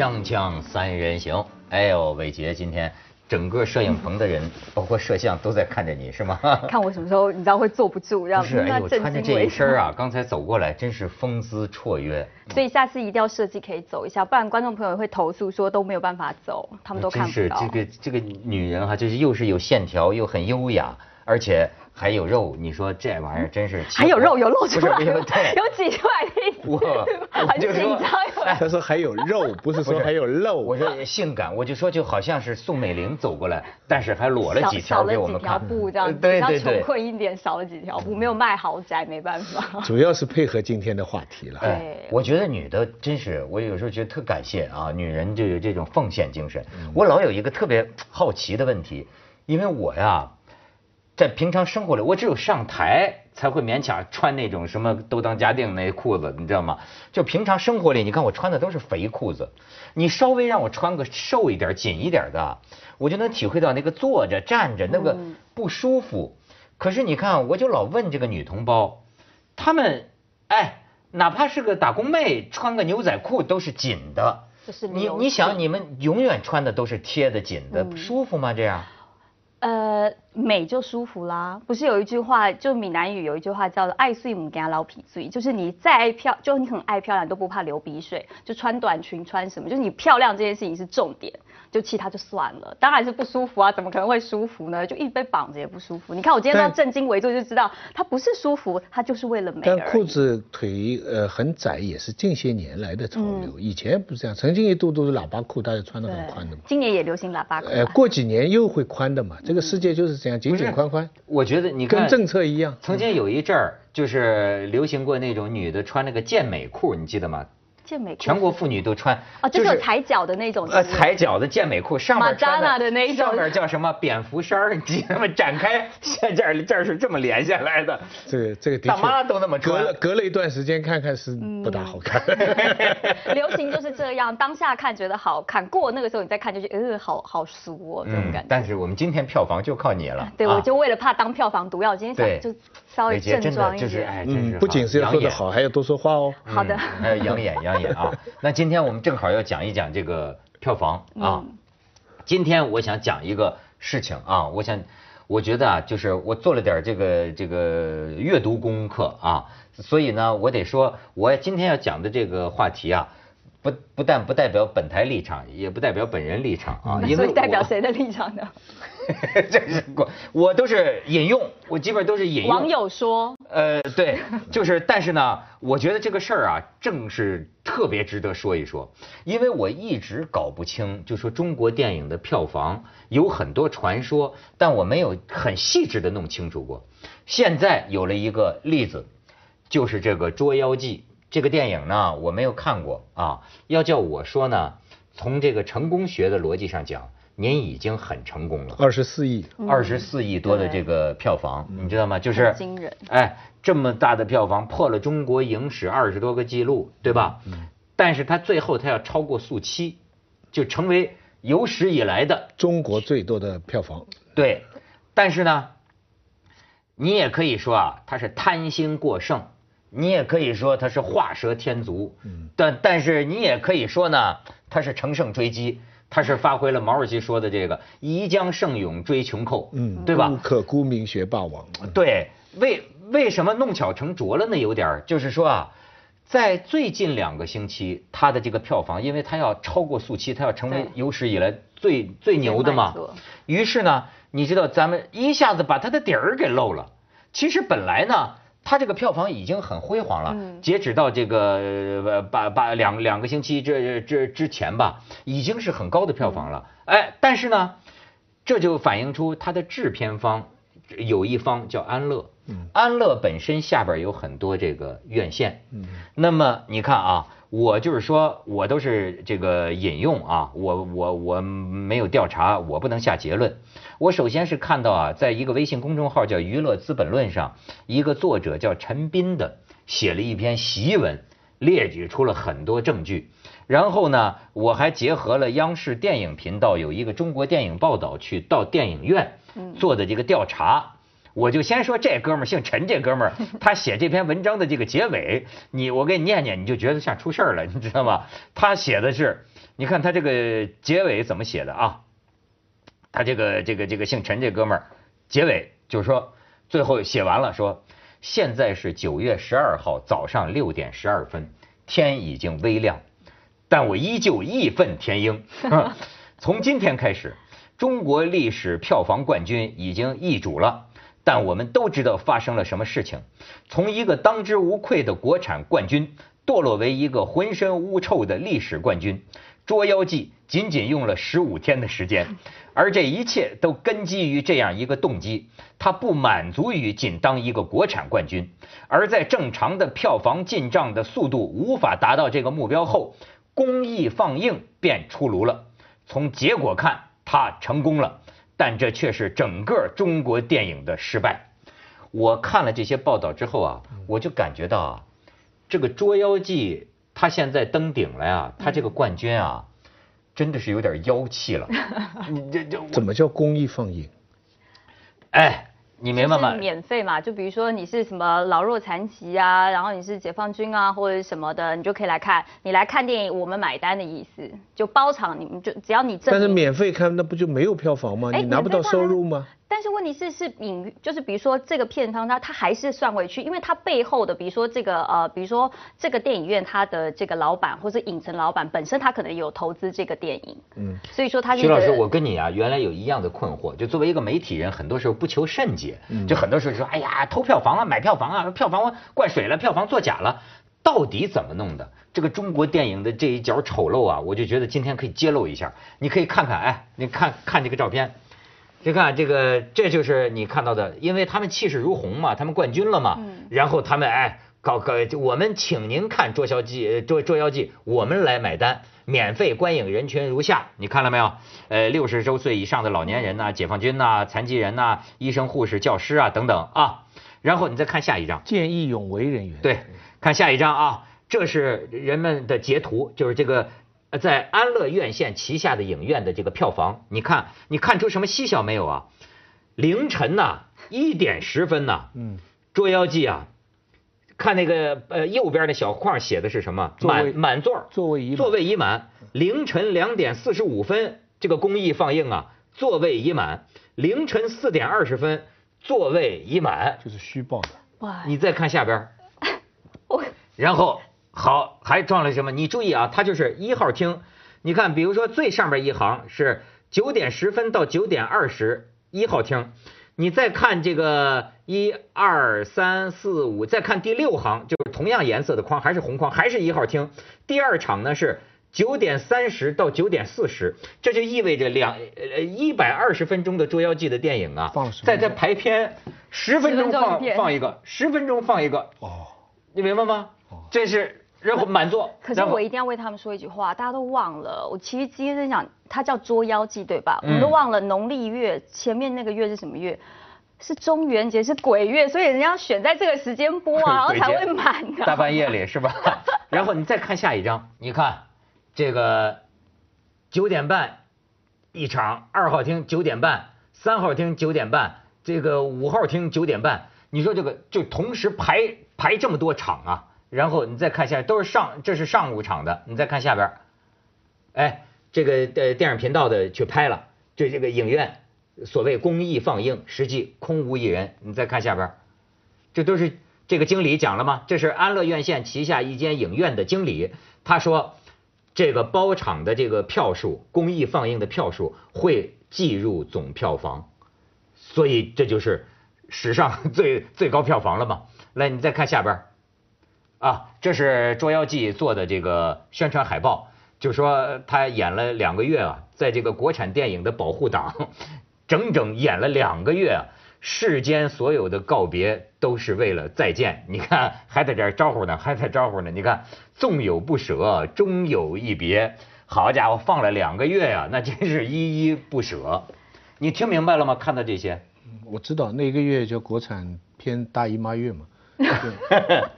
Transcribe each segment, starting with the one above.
锵锵三人行，哎呦，伟杰今天整个摄影棚的人，包括摄像都在看着你是吗？看我什么时候你知道会坐不住，让不是，哎呦，穿着这一身啊，刚才走过来真是风姿绰约。所以下次一定要设计可以走一下，不然观众朋友会投诉说都没有办法走，他们都看不到。是这个这个女人哈，就是又是有线条又很优雅，而且。还有肉，你说这玩意儿真是还有肉有露出来，有 有挤出来的意思。我 很紧张。他说还有肉，不是说还有肉。我说性感，我就说就好像是宋美龄走过来，但是还裸了几条给我们看。少了几条布这样，对对对，穷困一点，少了几条布，没有卖豪宅，没办法。主要是配合今天的话题了。对，我觉得女的真是，我有时候觉得特感谢啊，女人就有这种奉献精神。我老有一个特别好奇的问题，因为我呀。在平常生活里，我只有上台才会勉强穿那种什么都当家定那裤子，你知道吗？就平常生活里，你看我穿的都是肥裤子，你稍微让我穿个瘦一点、紧一点的，我就能体会到那个坐着、站着那个不舒服。可是你看，我就老问这个女同胞，她们，哎，哪怕是个打工妹，穿个牛仔裤都是紧的。你你想，你们永远穿的都是贴的紧的，舒服吗？这样？呃，美就舒服啦。不是有一句话，就闽南语有一句话叫做“爱睡母给他捞皮睡”，就是你再爱漂，就你很爱漂亮都不怕流鼻水，就穿短裙穿什么，就是你漂亮这件事情是重点。就气他就算了，当然是不舒服啊，怎么可能会舒服呢？就一直被绑着也不舒服。你看我今天都要正襟危坐，就知道他不是舒服，他就是为了美。但裤子腿呃很窄也是近些年来的潮流，以前不是这样，曾经一度都是喇叭裤，大家穿的很宽的嘛。今年也流行喇叭裤。呃，过几年又会宽的嘛，这个世界就是这样，紧紧宽宽。我觉得你跟政策一样，曾经有一阵儿就是流行过那种女的穿那个健美裤，你记得吗？健美裤，全国妇女都穿哦，就是踩脚的那种，呃，踩脚的健美裤，上面穿的那种，上面叫什么蝙蝠衫儿，你那么 展开，这这儿是这么连下来的，这个这个大妈都那么穿，隔了隔了一段时间看看是不大好看。流行就是这样，当下看觉得好看，过那个时候你再看就觉得呃好好俗哦这种感觉。但是我们今天票房就靠你了，对，我就为了怕当票房毒药，今天想就稍微正装一点，哎，真是不仅是要说得好，还要多说话哦。好的，还要养眼养眼啊，那。今天我们正好要讲一讲这个票房啊。今天我想讲一个事情啊，我想，我觉得啊，就是我做了点这个这个阅读功课啊，所以呢，我得说，我今天要讲的这个话题啊，不不但不代表本台立场，也不代表本人立场啊，因为代表谁的立场呢？这是我我都是引用，我基本都是引用。网友说，呃，对，就是，但是呢，我觉得这个事儿啊，正是特别值得说一说，因为我一直搞不清，就说中国电影的票房有很多传说，但我没有很细致的弄清楚过。现在有了一个例子，就是这个《捉妖记》这个电影呢，我没有看过啊。要叫我说呢，从这个成功学的逻辑上讲。您已经很成功了，二十四亿，二十四亿多的这个票房，你知道吗？就是惊人，哎，这么大的票房破了中国影史二十多个记录，对吧？嗯。但是它最后它要超过速七，就成为有史以来的中国最多的票房。对，但是呢，你也可以说啊，它是贪心过剩，你也可以说它是画蛇添足，嗯。但但是你也可以说呢，它是乘胜追击。他是发挥了毛主席说的这个“宜将胜勇追穷寇”，嗯，对吧？不可沽名学霸王。对，为为什么弄巧成拙了呢？有点就是说啊，在最近两个星期，他的这个票房，因为他要超过速七，他要成为有史以来最最牛的嘛。于是呢，你知道咱们一下子把他的底儿给漏了。其实本来呢。它这个票房已经很辉煌了，截止到这个八八两两个星期这这之前吧，已经是很高的票房了。哎，但是呢，这就反映出它的制片方有一方叫安乐，安乐本身下边有很多这个院线。那么你看啊。我就是说，我都是这个引用啊，我我我没有调查，我不能下结论。我首先是看到啊，在一个微信公众号叫《娱乐资本论》上，一个作者叫陈斌的写了一篇檄文，列举出了很多证据。然后呢，我还结合了央视电影频道有一个中国电影报道去到电影院做的这个调查，我就先说这哥们儿姓陈，这哥们儿 他写这篇文章的这个结尾，你我给你念念，你就觉得像出事儿了，你知道吗？他写的是，你看他这个结尾怎么写的啊？他这个这个这个姓陈这哥们儿，结尾就是说，最后写完了说，现在是九月十二号早上六点十二分，天已经微亮，但我依旧义愤填膺。从今天开始，中国历史票房冠军已经易主了，但我们都知道发生了什么事情，从一个当之无愧的国产冠军，堕落为一个浑身污臭的历史冠军。《捉妖记》仅仅用了十五天的时间，而这一切都根基于这样一个动机：他不满足于仅当一个国产冠军，而在正常的票房进账的速度无法达到这个目标后，公益放映便出炉了。从结果看，他成功了，但这却是整个中国电影的失败。我看了这些报道之后啊，我就感觉到啊，这个《捉妖记》。它现在登顶了呀，它这个冠军啊，真的是有点妖气了。你这这怎么叫公益放映？哎。你明白吗？免费嘛，就比如说你是什么老弱残疾啊，然后你是解放军啊或者什么的，你就可以来看。你来看电影，我们买单的意思，就包场，你们就只要你挣。但是免费看，那不就没有票房吗？你拿不到收入吗？但是问题是，是影，就是比如说这个片方，他他还是算回去，因为他背后的，比如说这个呃，比如说这个电影院他的这个老板或者影城老板本身，他可能有投资这个电影，嗯，所以说他。徐老师，我跟你啊，原来有一样的困惑，就作为一个媒体人，很多时候不求甚解，就很多时候说，哎呀，投票房啊，买票房啊，票房灌水了，票房作假了，到底怎么弄的？这个中国电影的这一角丑陋啊，我就觉得今天可以揭露一下，你可以看看，哎，你看看这个照片。你看这个，这就是你看到的，因为他们气势如虹嘛，他们冠军了嘛，然后他们哎搞搞，我们请您看《捉妖记》《捉捉妖记》，我们来买单，免费观影人群如下，你看了没有？呃，六十周岁以上的老年人呐，解放军呐，残疾人呐，医生、护士、教师啊等等啊，然后你再看下一张，见义勇为人员，对，看下一张啊，这是人们的截图，就是这个。在安乐院线旗下的影院的这个票房，你看，你看出什么蹊跷没有啊？凌晨呐，一点十分呐，嗯，捉妖记啊，看那个呃右边的小框写的是什么？满满座，座位已座位已满。凌晨两点四十五分，这个公益放映啊，座位已满。凌晨四点二十分，座位已满。就是虚报的。哇！你再看下边，我然后。好，还撞了什么？你注意啊，它就是一号厅。你看，比如说最上边一行是九点十分到九点二十一号厅，你再看这个一二三四五，再看第六行，就是同样颜色的框，还是红框，还是一号厅。第二场呢是九点三十到九点四十，这就意味着两呃一百二十分钟的《捉妖记》的电影啊，在在排片十分钟放放一个，十分钟放一个。哦，你明白吗？这是。然后满座，可是我一定要为他们说一句话，大家都忘了，我其实今天在讲，它叫捉妖记，对吧？我们都忘了农历月前面那个月是什么月？是中元节，是鬼月，所以人家要选在这个时间播啊，然后才会满的。大半夜里是吧？然后你再看下一张，你看这个九点半一场，二号厅九点半，三号厅九点半，这个五号厅九点半，你说这个就同时排排这么多场啊？然后你再看下，都是上，这是上午场的。你再看下边，哎，这个呃电影频道的去拍了，这这个影院所谓公益放映，实际空无一人。你再看下边，这都是这个经理讲了吗？这是安乐院线旗下一间影院的经理，他说这个包场的这个票数，公益放映的票数会计入总票房，所以这就是史上最最高票房了嘛。来，你再看下边。啊，这是《捉妖记》做的这个宣传海报，就说他演了两个月啊，在这个国产电影的保护党，整整演了两个月啊，世间所有的告别都是为了再见。你看，还在这招呼呢，还在招呼呢。你看，纵有不舍，终有一别。好家伙，放了两个月呀，那真是依依不舍。你听明白了吗？看到这些，我知道那个月叫国产片大姨妈月嘛。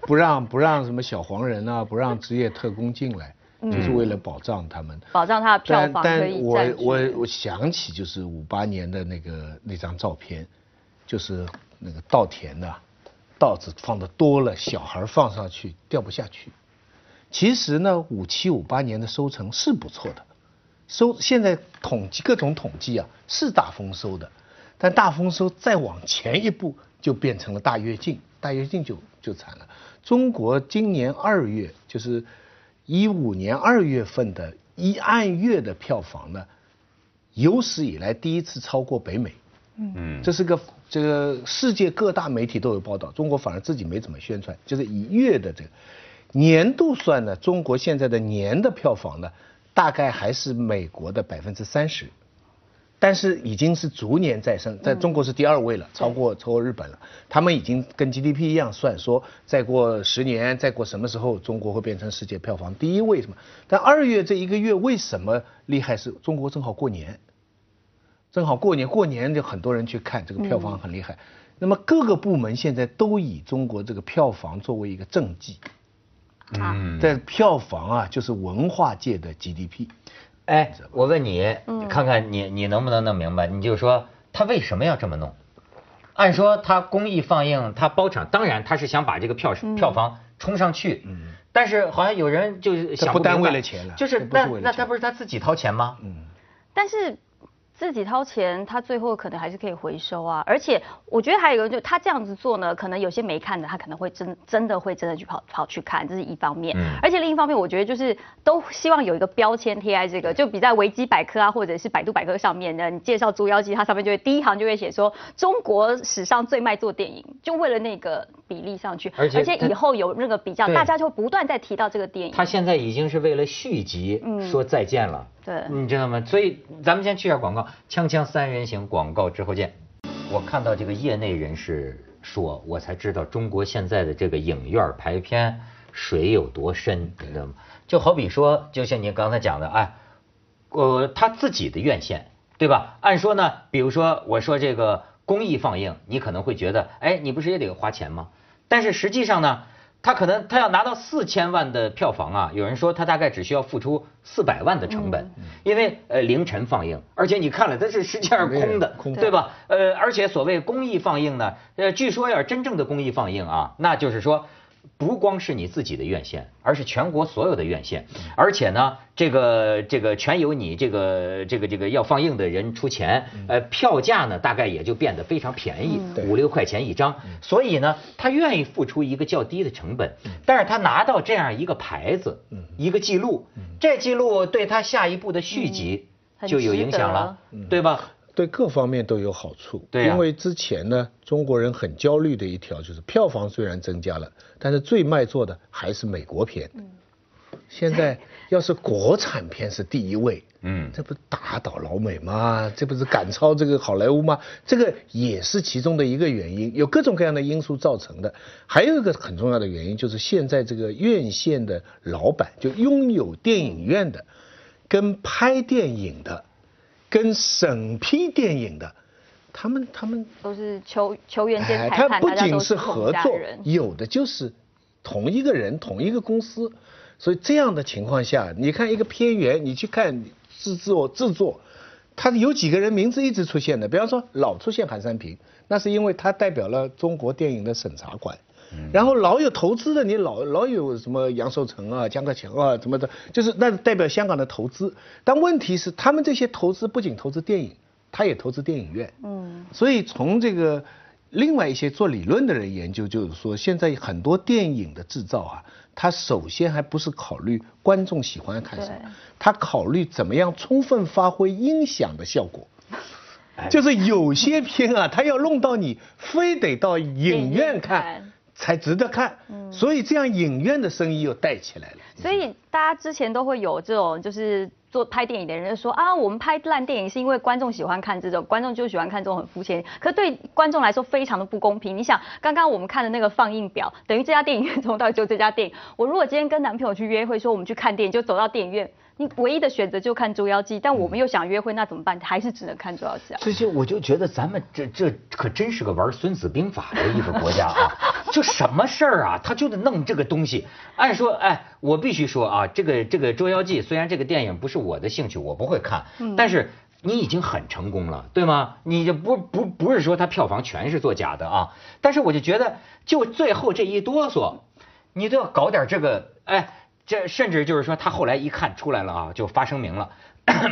不让不让什么小黄人啊，不让职业特工进来，就是为了保障他们，保障他的票房但但我我我想起就是五八年的那个那张照片，就是那个稻田的稻子放的多了，小孩放上去掉不下去。其实呢，五七五八年的收成是不错的，收现在统计各种统计啊是大丰收的，但大丰收再往前一步就变成了大跃进，大跃进就就惨了。中国今年二月就是一五年二月份的一按月的票房呢，有史以来第一次超过北美。嗯，这是个这个世界各大媒体都有报道，中国反而自己没怎么宣传，就是以月的这个。年度算呢，中国现在的年的票房呢，大概还是美国的百分之三十，但是已经是逐年在升，在中国是第二位了，超过超过日本了。他们已经跟 GDP 一样算，说再过十年，再过什么时候，中国会变成世界票房第一位什么？但二月这一个月为什么厉害？是中国正好过年，正好过年，过年就很多人去看，这个票房很厉害。那么各个部门现在都以中国这个票房作为一个政绩。嗯，在票房啊，就是文化界的 GDP。哎，我问你，看看你你能不能弄明白？你就说他为什么要这么弄？按说他公益放映，他包场，当然他是想把这个票票房冲上去。嗯。但是好像有人就是想不单为了钱了，就是那那他不是他自己掏钱吗？嗯。但是。自己掏钱，他最后可能还是可以回收啊。而且我觉得还有一个，就他这样子做呢，可能有些没看的，他可能会真真的会真的去跑跑去看，这是一方面。而且另一方面，我觉得就是都希望有一个标签贴在这个，就比在维基百科啊，或者是百度百科上面呢，你介绍《捉妖记》，它上面就会第一行就会写说中国史上最卖座电影，就为了那个比例上去。而且而且以后有那个比较，大家就不断在提到这个电影。他现在已经是为了续集说再见了。对，你知道吗？所以咱们先去下广告，锵锵三人行广告之后见。我看到这个业内人士说，我才知道中国现在的这个影院排片水有多深，你知道吗？就好比说，就像您刚才讲的，哎，呃，他自己的院线，对吧？按说呢，比如说我说这个公益放映，你可能会觉得，哎，你不是也得花钱吗？但是实际上呢？他可能他要拿到四千万的票房啊，有人说他大概只需要付出四百万的成本，因为呃凌晨放映，而且你看了它是实际上空的，对吧？呃，而且所谓公益放映呢，呃，据说要是真正的公益放映啊，那就是说。不光是你自己的院线，而是全国所有的院线，而且呢，这个这个全由你这个这个这个要放映的人出钱，呃，票价呢大概也就变得非常便宜，五六块钱一张，所以呢，他愿意付出一个较低的成本，但是他拿到这样一个牌子，一个记录，这记录对他下一步的续集就有影响了，对吧？对各方面都有好处，对，因为之前呢，中国人很焦虑的一条就是票房虽然增加了，但是最卖座的还是美国片。嗯，现在要是国产片是第一位，嗯，这不打倒老美吗？这不是赶超这个好莱坞吗？这个也是其中的一个原因，有各种各样的因素造成的。还有一个很重要的原因就是现在这个院线的老板，就拥有电影院的，跟拍电影的。跟审批电影的，他们他们都是球球员兼裁判，他不仅是合作，有的就是同一个人同一个公司，所以这样的情况下，你看一个片源，你去看制作制作，他有几个人名字一直出现的，比方说老出现韩三平，那是因为他代表了中国电影的审查官。然后老有投资的，你老老有什么杨受成啊、江克强啊什么的，就是那代表香港的投资。但问题是，他们这些投资不仅投资电影，他也投资电影院。嗯。所以从这个另外一些做理论的人研究，就是说现在很多电影的制造啊，它首先还不是考虑观众喜欢看什么，他考虑怎么样充分发挥音响的效果。就是有些片啊，他要弄到你非得到影院看。才值得看，所以这样影院的生意又带起来了。所以大家之前都会有这种，就是做拍电影的人就说啊，我们拍烂电影是因为观众喜欢看这种，观众就喜欢看这种很肤浅。可对观众来说非常的不公平。你想，刚刚我们看的那个放映表，等于这家电影院从头到就这家电影。我如果今天跟男朋友去约会，说我们去看电影，就走到电影院。你唯一的选择就看《捉妖记》，但我们又想约会，那怎么办？还是只能看《捉妖记》啊？这些我就觉得咱们这这可真是个玩《孙子兵法》的一个国家啊！就什么事儿啊，他就得弄这个东西。按说，哎，我必须说啊，这个这个《捉妖记》虽然这个电影不是我的兴趣，我不会看，但是你已经很成功了，对吗？你就不不不是说它票房全是做假的啊，但是我就觉得，就最后这一哆嗦，你都要搞点这个，哎，这甚至就是说他后来一看出来了啊，就发声明了。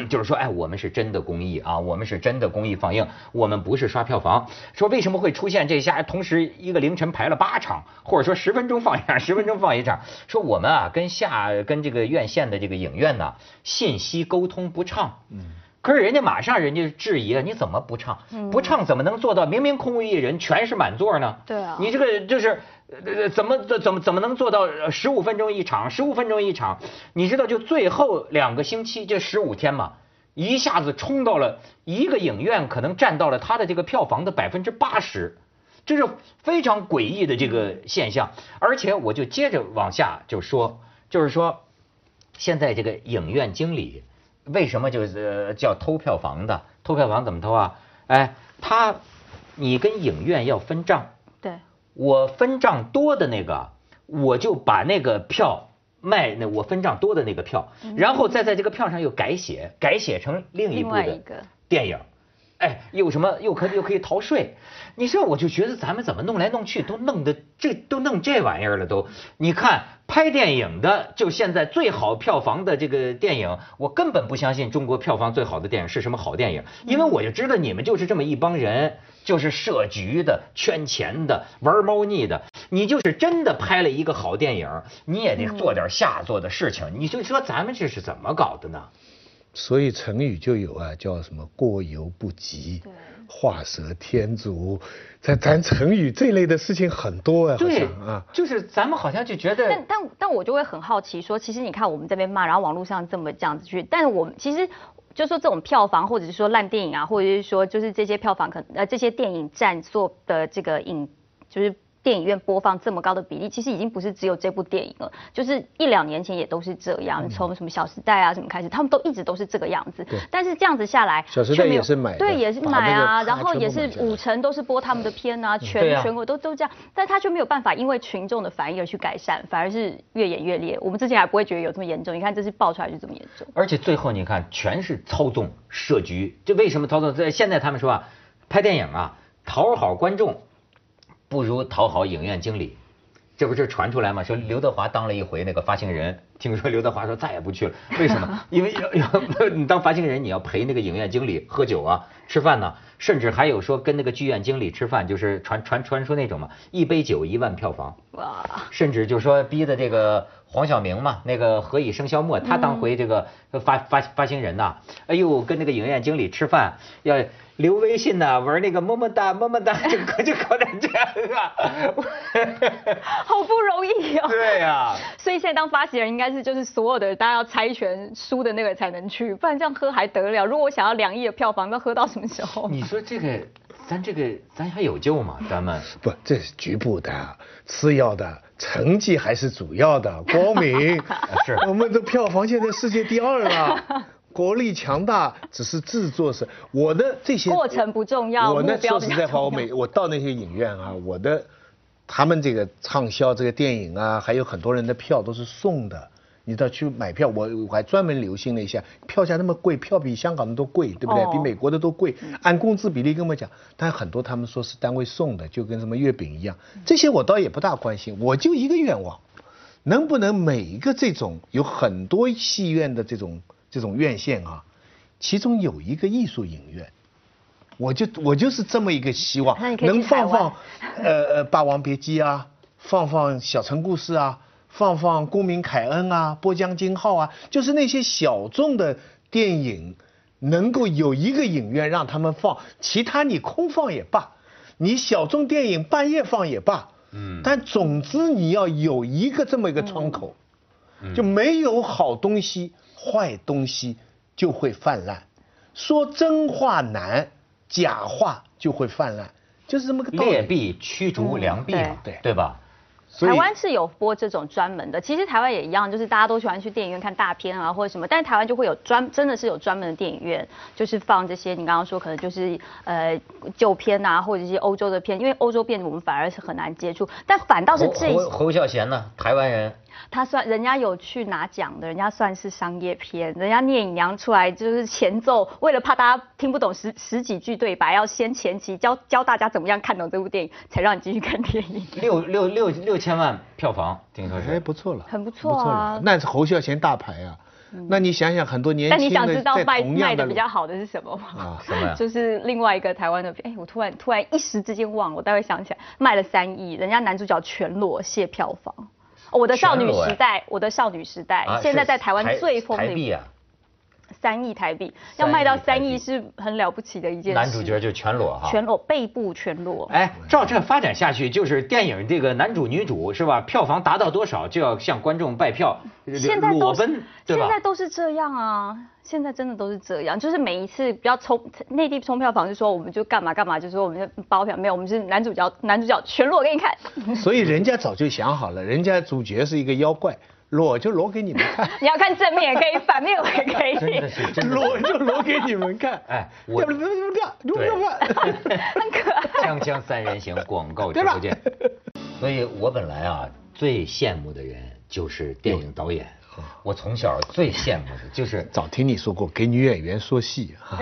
就是说，哎，我们是真的公益啊，我们是真的公益放映，我们不是刷票房。说为什么会出现这下同时一个凌晨排了八场，或者说十分钟放一场，十分钟放一场？说我们啊跟下跟这个院线的这个影院呢信息沟通不畅。嗯。可是人家马上人家质疑了，你怎么不唱？不唱怎么能做到明明空无一人，全是满座呢？对啊，你这个就是呃怎么怎怎么怎么能做到十五分钟一场，十五分钟一场？你知道就最后两个星期这十五天嘛，一下子冲到了一个影院可能占到了它的这个票房的百分之八十，这是非常诡异的这个现象。而且我就接着往下就说，就是说现在这个影院经理。为什么就是叫偷票房的？偷票房怎么偷啊？哎，他，你跟影院要分账。对。我分账多的那个，我就把那个票卖那我分账多的那个票，然后再在这个票上又改写，改写成另一部的电影。哎，又什么又可又可以逃税？你说我就觉得咱们怎么弄来弄去都弄的这都弄这玩意儿了都。你看拍电影的，就现在最好票房的这个电影，我根本不相信中国票房最好的电影是什么好电影，因为我就知道你们就是这么一帮人，就是设局的、圈钱的、玩猫腻的。你就是真的拍了一个好电影，你也得做点下作的事情。你就说咱们这是怎么搞的呢？所以成语就有啊，叫什么“过犹不及”，画蛇添足。咱咱成语这类的事情很多啊，对啊，就是咱们好像就觉得。但但但我就会很好奇，说其实你看我们这边骂，然后网络上这么这样子去，但是我们其实就说这种票房，或者是说烂电影啊，或者是说就是这些票房可呃这些电影占做的这个影就是。电影院播放这么高的比例，其实已经不是只有这部电影了，就是一两年前也都是这样，从什么《小时代》啊什么开始，他们都一直都是这个样子。但是这样子下来，《小时代》也是买，对，也是买啊，然后也是五成都是播他们的片啊，全全国都都这样，但他却没有办法因为群众的反应而去改善，反而是越演越烈。我们之前还不会觉得有这么严重，你看这次爆出来就这么严重。而且最后你看，全是操纵设局，就为什么操纵？在现在他们说啊，拍电影啊，讨好观众。不如讨好影院经理，这不是传出来吗？说刘德华当了一回那个发行人，听说刘德华说再也不去了，为什么？因为要要 你当发行人，你要陪那个影院经理喝酒啊、吃饭呢，甚至还有说跟那个剧院经理吃饭，就是传传传说那种嘛，一杯酒一万票房，哇！甚至就说逼的这个黄晓明嘛，那个何以笙箫默，他当回这个发发发行人呐，哎呦，跟那个影院经理吃饭要。留微信呢，玩那个么么哒么么哒，就就搞点这样啊，好不容易哦。对呀。所以现在当发行人应该是就是所有的大家要猜拳输的那个才能去，不然这样喝还得了？如果我想要两亿的票房，那喝到什么时候？你说这个，咱这个咱还有救吗？咱们不，这是局部的、次要的，成绩还是主要的。光明是，我们的票房现在世界第二了。国力强大只是制作是，我的这些过程不重要，我呢说实在话，我每我到那些影院啊，我的他们这个畅销这个电影啊，还有很多人的票都是送的。你到去买票，我我还专门留心了一下，票价那么贵，票比香港的都贵，对不对？比美国的都贵，按工资比例跟我讲，但很多他们说是单位送的，就跟什么月饼一样。这些我倒也不大关心，我就一个愿望，能不能每一个这种有很多戏院的这种。这种院线啊，其中有一个艺术影院，我就我就是这么一个希望，能放放呃呃《霸王别姬》啊，放放《小城故事》啊，放放《公民凯恩》啊，《波江金号》啊，就是那些小众的电影，能够有一个影院让他们放，其他你空放也罢，你小众电影半夜放也罢，嗯，但总之你要有一个这么一个窗口，就没有好东西。坏东西就会泛滥，说真话难，假话就会泛滥，就是这么个道理。劣币驱逐良币嘛，对对吧？台湾是有播这种专门的，其实台湾也一样，就是大家都喜欢去电影院看大片啊或者什么，但是台湾就会有专，真的是有专门的电影院，就是放这些你刚刚说可能就是呃旧片啊，或者一些欧洲的片，因为欧洲片我们反而是很难接触，但反倒是这侯侯孝贤呢，台湾人他算人家有去拿奖的，人家算是商业片，人家聂隐娘出来就是前奏，为了怕大家听不懂十十几句对白，要先前期教教大家怎么样看懂这部电影，才让你继续看电影。六六六六千万票房，听说哎，是。不错了，很不错啊了那是侯孝贤大牌啊。那你想想，很多年但你轻的在想知道卖同样的卖的比较好的是什么吗？啊，什么呀？就是另外一个台湾的片，哎，我突然突然一时之间忘了，我待会想起来，卖了三亿，人家男主角全裸卸票房。哦我的少女时代，我的少女时代，啊现在在台湾最疯的一部台币啊，三亿台币，要卖到三亿是很了不起的一件事。男主角就全裸哈。全裸，背部全裸。哎，照这发展下去，就是电影这个男主女主是吧？票房达到多少就要向观众拜票，现在都是裸奔，对吧？现在都是这样啊，现在真的都是这样，就是每一次比较冲内地冲票房，就说我们就干嘛干嘛，就说我们就包票，没有，我们是男主角男主角全裸给你看，所以人家早就想好了，人家主角是一个妖怪，裸就裸给你们看，你要看正面也可以，反面也可以。真的是真的裸就裸给你们看。哎我要不要不要不要不不 很可爱。锵锵三人行广告直播间。所以我本来啊最羡慕的人就是电影导演，我从小最羡慕的就是早听你说过，给女演员说戏哈，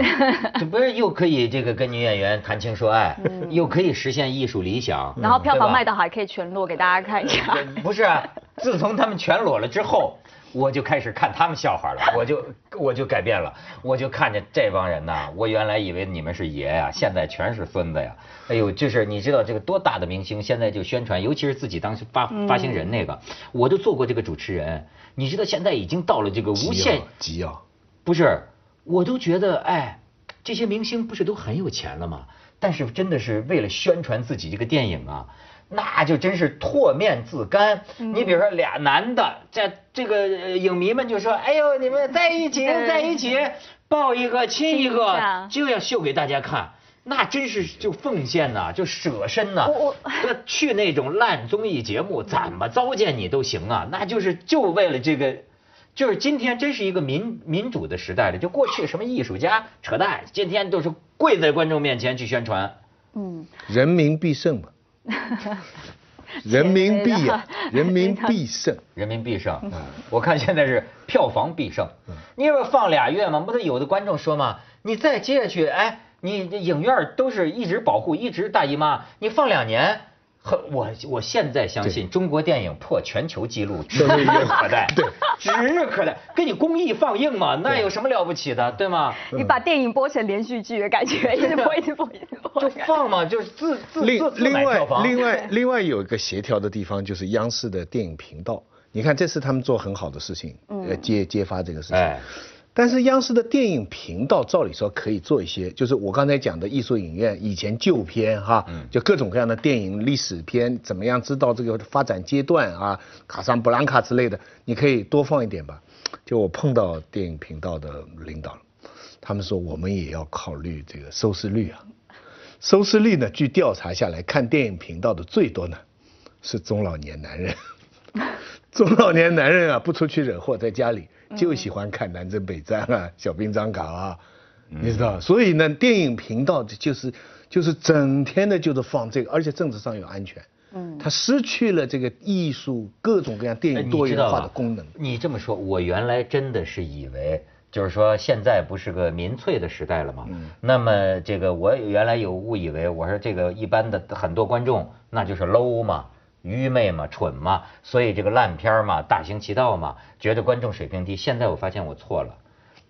这不是又可以这个跟女演员谈情说爱，又可以实现艺术理想，然后票房卖得好，还可以全裸给大家看一下。不是啊，自从他们全裸了之后，我就开始看他们笑话了，我就我就改变了，我就看见这帮人呐，我原来以为你们是爷呀，现在全是孙子呀。哎呦，就是你知道这个多大的明星，现在就宣传，尤其是自己当时发发行人那个，我都做过这个主持人，你知道现在已经到了这个无限，急啊！不是，我都觉得哎，这些明星不是都很有钱了吗？但是真的是为了宣传自己这个电影啊，那就真是唾面自干。你比如说俩男的，在这个呃影迷们就说：“哎呦，你们在一起，在一起，抱一个，亲一个，就要秀给大家看。”那真是就奉献呐、就舍身呐、我这去那种烂综艺节目，怎么糟践你都行啊，那就是就为了这个。就是今天真是一个民民主的时代了，就过去什么艺术家扯淡，今天都是跪在观众面前去宣传。嗯，人民必胜嘛，人民币 呀、人民币胜。人民币胜，我看现在是票房必胜。你以为放俩月吗？不是有的观众说嘛，你再接下去，哎，你这影院都是一直保护，一直大姨妈，你放两年。和我我现在相信中国电影破全球纪录指日可待，对，指日可待。跟你公益放映嘛，那有什么了不起的，对吗？你把电影播成连续剧的感觉，一直播，一直播，一直播。就放嘛，就是自自另自自另外买票房。另外另外有一个协调的地方，就是央视的电影频道。你看，这次他们做很好的事情，呃，揭揭发这个事情。哎但是央视的电影频道照理说可以做一些，就是我刚才讲的艺术影院以前旧片哈，就各种各样的电影历史片，怎么样知道这个发展阶段啊，卡桑布兰卡之类的，你可以多放一点吧。就我碰到电影频道的领导了，他们说我们也要考虑这个收视率啊。收视率呢，据调查下来，看电影频道的最多呢是中老年男人。中老年男人啊，不出去惹祸，在家里就喜欢看南征北战啊、小兵张嘎啊，你知道？所以呢，电影频道就是就是整天的就是放这个，而且政治上有安全。嗯，它失去了这个艺术各种各样电哎影多元化的功能。你这么说，我原来真的是以为，就是说现在不是个民粹的时代了吗？嗯那么这个我原来有误以为，我说这个一般的很多观众那就是 low 嘛。愚昧嘛，蠢嘛，所以这个烂片嘛，大行其道嘛，觉得观众水平低。现在我发现我错了，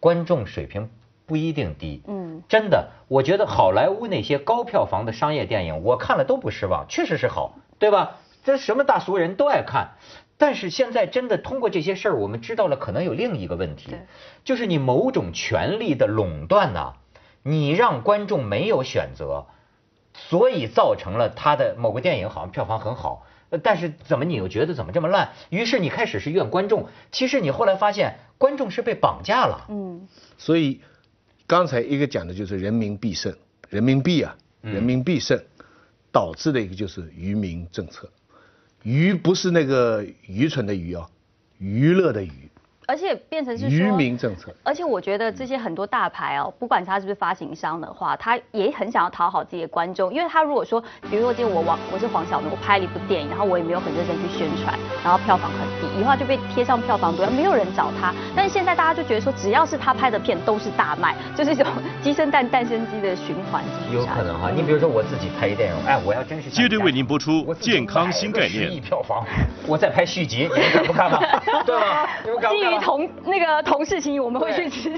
观众水平不一定低。嗯，真的，我觉得好莱坞那些高票房的商业电影，我看了都不失望，确实是好，对吧？这什么大俗人都爱看。但是现在真的通过这些事儿，我们知道了可能有另一个问题，就是你某种权力的垄断呐、你让观众没有选择，所以造成了他的某个电影好像票房很好，呃但是怎么你又觉得怎么这么烂？于是你开始是怨观众，其实你后来发现观众是被绑架了。嗯，所以刚才一个讲的就是人民必胜，人民币啊，人民必胜，导致的一个就是愚民政策。愚不是那个愚蠢的愚啊，娱乐的娱，而且变成是愚说。民政策。而且我觉得这些很多大牌哦，不管他是不是发行商的话，他也很想要讨好自己的观众，因为他如果说，比如说今天我王我是黄晓明，我拍了一部电影，然后我也没有很认真去宣传，然后票房很低，以后就被贴上票房毒，没有人找他。但是现在大家就觉得说，只要是他拍的片都是大卖，就是一种 鸡生蛋蛋生鸡的循环。有可能哈，你比如说我自己拍一电影，哎，我要真是接着为您播出健康新概念，十亿票房，我再拍续集，你们敢不看吗？对吧？基于同那个同事情谊，我们会去吃。